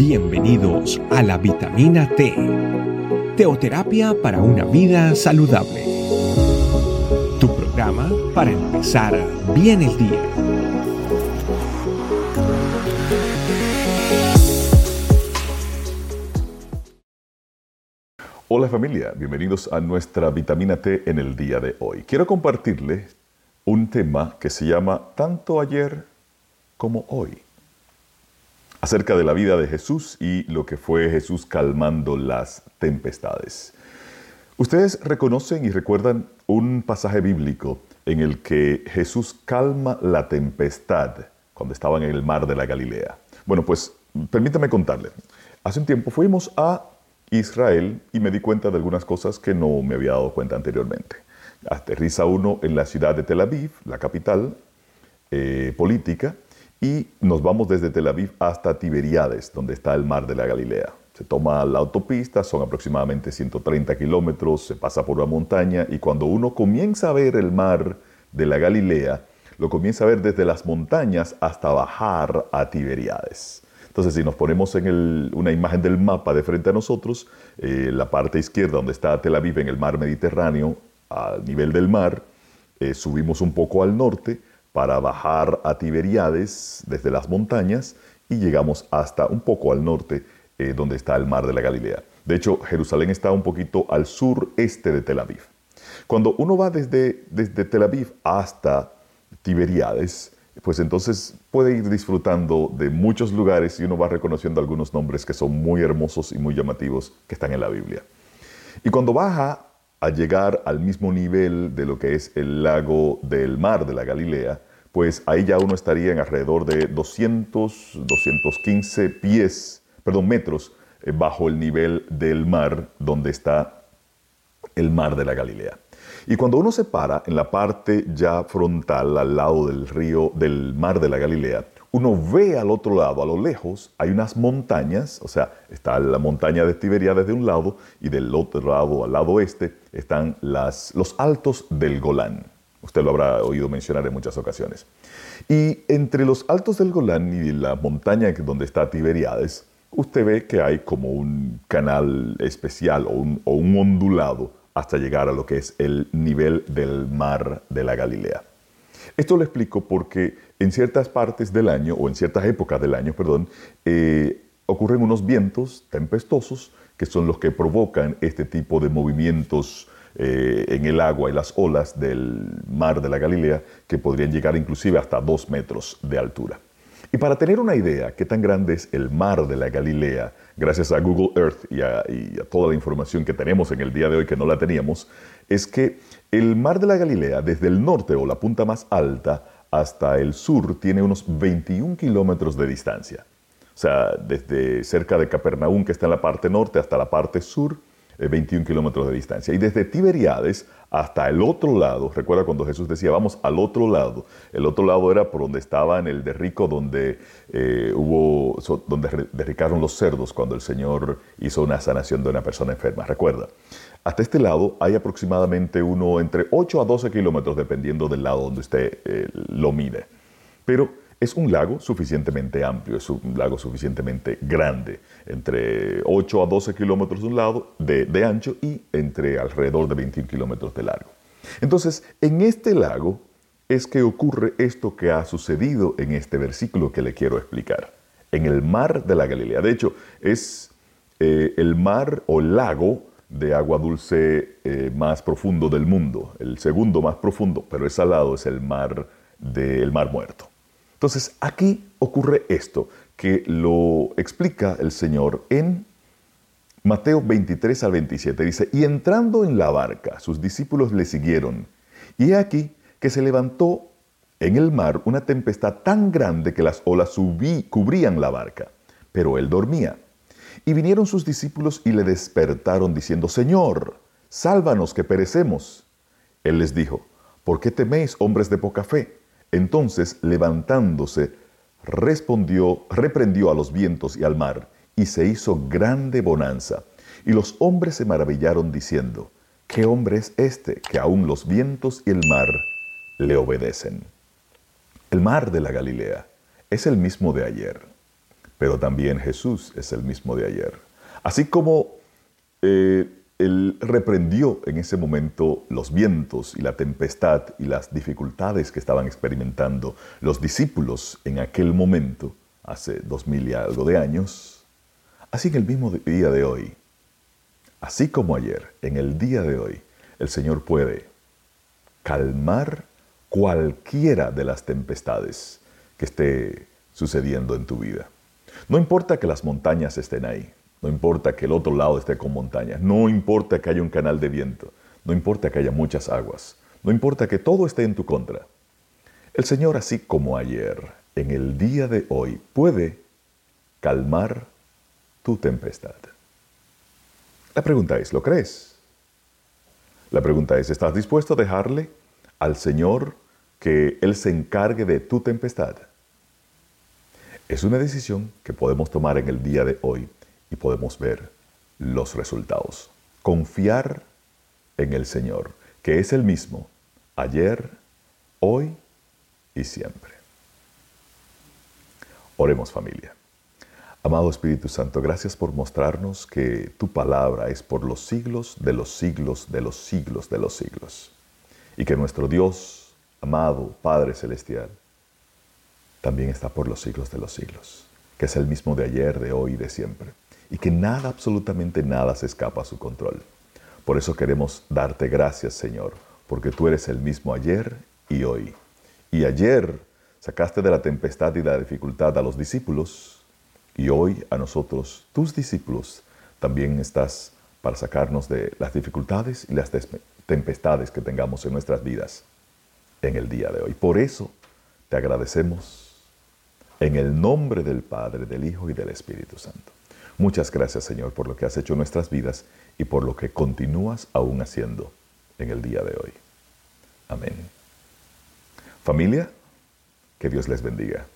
Bienvenidos a la vitamina T, teoterapia para una vida saludable. Tu programa para empezar bien el día. Hola familia, bienvenidos a nuestra vitamina T en el día de hoy. Quiero compartirle un tema que se llama Tanto ayer como hoy acerca de la vida de Jesús y lo que fue Jesús calmando las tempestades. Ustedes reconocen y recuerdan un pasaje bíblico en el que Jesús calma la tempestad cuando estaban en el mar de la Galilea. Bueno, pues permítame contarle. Hace un tiempo fuimos a Israel y me di cuenta de algunas cosas que no me había dado cuenta anteriormente. Aterriza uno en la ciudad de Tel Aviv, la capital eh, política, y nos vamos desde Tel Aviv hasta Tiberiades, donde está el mar de la Galilea. Se toma la autopista, son aproximadamente 130 kilómetros, se pasa por una montaña y cuando uno comienza a ver el mar de la Galilea, lo comienza a ver desde las montañas hasta bajar a Tiberiades. Entonces, si nos ponemos en una imagen del mapa de frente a nosotros, eh, la parte izquierda donde está Tel Aviv en el mar Mediterráneo, al nivel del mar, eh, subimos un poco al norte, para bajar a Tiberiades desde las montañas y llegamos hasta un poco al norte, eh, donde está el mar de la Galilea. De hecho, Jerusalén está un poquito al sureste de Tel Aviv. Cuando uno va desde, desde Tel Aviv hasta Tiberiades, pues entonces puede ir disfrutando de muchos lugares y uno va reconociendo algunos nombres que son muy hermosos y muy llamativos que están en la Biblia. Y cuando baja a llegar al mismo nivel de lo que es el lago del mar de la Galilea, pues ahí ya uno estaría en alrededor de 200, 215 pies, perdón, metros eh, bajo el nivel del mar donde está el mar de la Galilea. Y cuando uno se para en la parte ya frontal, al lado del río, del mar de la Galilea, uno ve al otro lado, a lo lejos, hay unas montañas, o sea, está la montaña de Tiberia de un lado y del otro lado, al lado oeste, están las, los altos del Golán. Usted lo habrá oído mencionar en muchas ocasiones. Y entre los altos del Golán y la montaña donde está Tiberiades, usted ve que hay como un canal especial o un, o un ondulado hasta llegar a lo que es el nivel del mar de la Galilea. Esto lo explico porque en ciertas partes del año, o en ciertas épocas del año, perdón, eh, ocurren unos vientos tempestosos que son los que provocan este tipo de movimientos eh, en el agua y las olas del mar de la Galilea que podrían llegar inclusive hasta dos metros de altura. Y para tener una idea qué tan grande es el mar de la Galilea, gracias a Google Earth y a, toda la información que tenemos en el día de hoy que no la teníamos, es que el mar de la Galilea, desde el norte o la punta más alta hasta el sur, tiene unos 21 kilómetros de distancia. O sea, desde cerca de Capernaum, que está en la parte norte, hasta la parte sur, 21 eh, kilómetros de distancia. Y desde Tiberiades hasta el otro lado, recuerda cuando Jesús decía, vamos al otro lado. El otro lado era por donde estaba en el derrico, donde eh, hubo, donde derricaron los cerdos cuando el Señor hizo una sanación de una persona enferma. Recuerda. Hasta este lado hay aproximadamente uno entre 8 a 12 kilómetros, dependiendo del lado donde usted eh, lo mide. Pero es un lago suficientemente amplio, es un lago suficientemente grande, entre 8 a 12 kilómetros de un lado de, ancho y entre alrededor de 21 kilómetros de largo. Entonces, en este lago es que ocurre esto que ha sucedido en este versículo que le quiero explicar. En el mar de la Galilea. De hecho, es eh, el mar o lago de agua dulce eh, más profundo del mundo, el segundo más profundo, pero es salado, es el mar del mar muerto. Entonces aquí ocurre esto, que lo explica el Señor en Mateo 23 al 27. Dice, y entrando en la barca, sus discípulos le siguieron, y he aquí que se levantó en el mar una tempestad tan grande que las olas cubrían la barca, pero él dormía. Y vinieron sus discípulos y le despertaron diciendo, Señor, sálvanos que perecemos. Él les dijo, ¿por qué teméis, hombres de poca fe? Entonces, levantándose, respondió, reprendió a los vientos y al mar, y se hizo grande bonanza. Y los hombres se maravillaron diciendo, ¿qué hombre es este que aun los vientos y el mar le obedecen? El mar de la Galilea es el mismo de ayer pero también Jesús es el mismo de ayer. Así como eh, Él reprendió en ese momento los vientos y la tempestad y las dificultades que estaban experimentando los discípulos en aquel momento, hace dos mil y algo de años, así en el mismo día de hoy, así como ayer, en el día de hoy, el Señor puede calmar cualquiera de las tempestades que esté sucediendo en tu vida. No importa que las montañas estén ahí, no importa que el otro lado esté con montañas, no importa que haya un canal de viento, no importa que haya muchas aguas, no importa que todo esté en tu contra. El Señor, así como ayer, en el día de hoy, puede calmar tu tempestad. La pregunta es, ¿lo crees? La pregunta es, ¿estás dispuesto a dejarle al Señor que Él se encargue de tu tempestad? Es una decisión que podemos tomar en el día de hoy y podemos ver los resultados. Confiar en el Señor, que es el mismo ayer, hoy y siempre. Oremos familia. Amado Espíritu Santo, gracias por mostrarnos que tu palabra es por los siglos de los siglos de los siglos de los siglos. Y que nuestro Dios, amado Padre Celestial, también está por los siglos de los siglos, que es el mismo de ayer, de hoy y de siempre, y que nada, absolutamente nada se escapa a su control. Por eso queremos darte gracias, Señor, porque tú eres el mismo ayer y hoy. Y ayer sacaste de la tempestad y la dificultad a los discípulos, y hoy a nosotros, tus discípulos, también estás para sacarnos de las dificultades y las tempestades que tengamos en nuestras vidas en el día de hoy. Por eso te agradecemos en el nombre del Padre, del Hijo y del Espíritu Santo. Muchas gracias Señor por lo que has hecho en nuestras vidas y por lo que continúas aún haciendo en el día de hoy. Amén. Familia, que Dios les bendiga.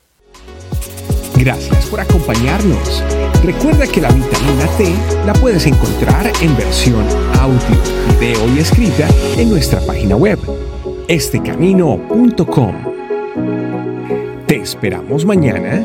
Gracias por acompañarnos. Recuerda que la vitamina T la puedes encontrar en versión audio, video y escrita en nuestra página web, estecamino.com esperamos mañana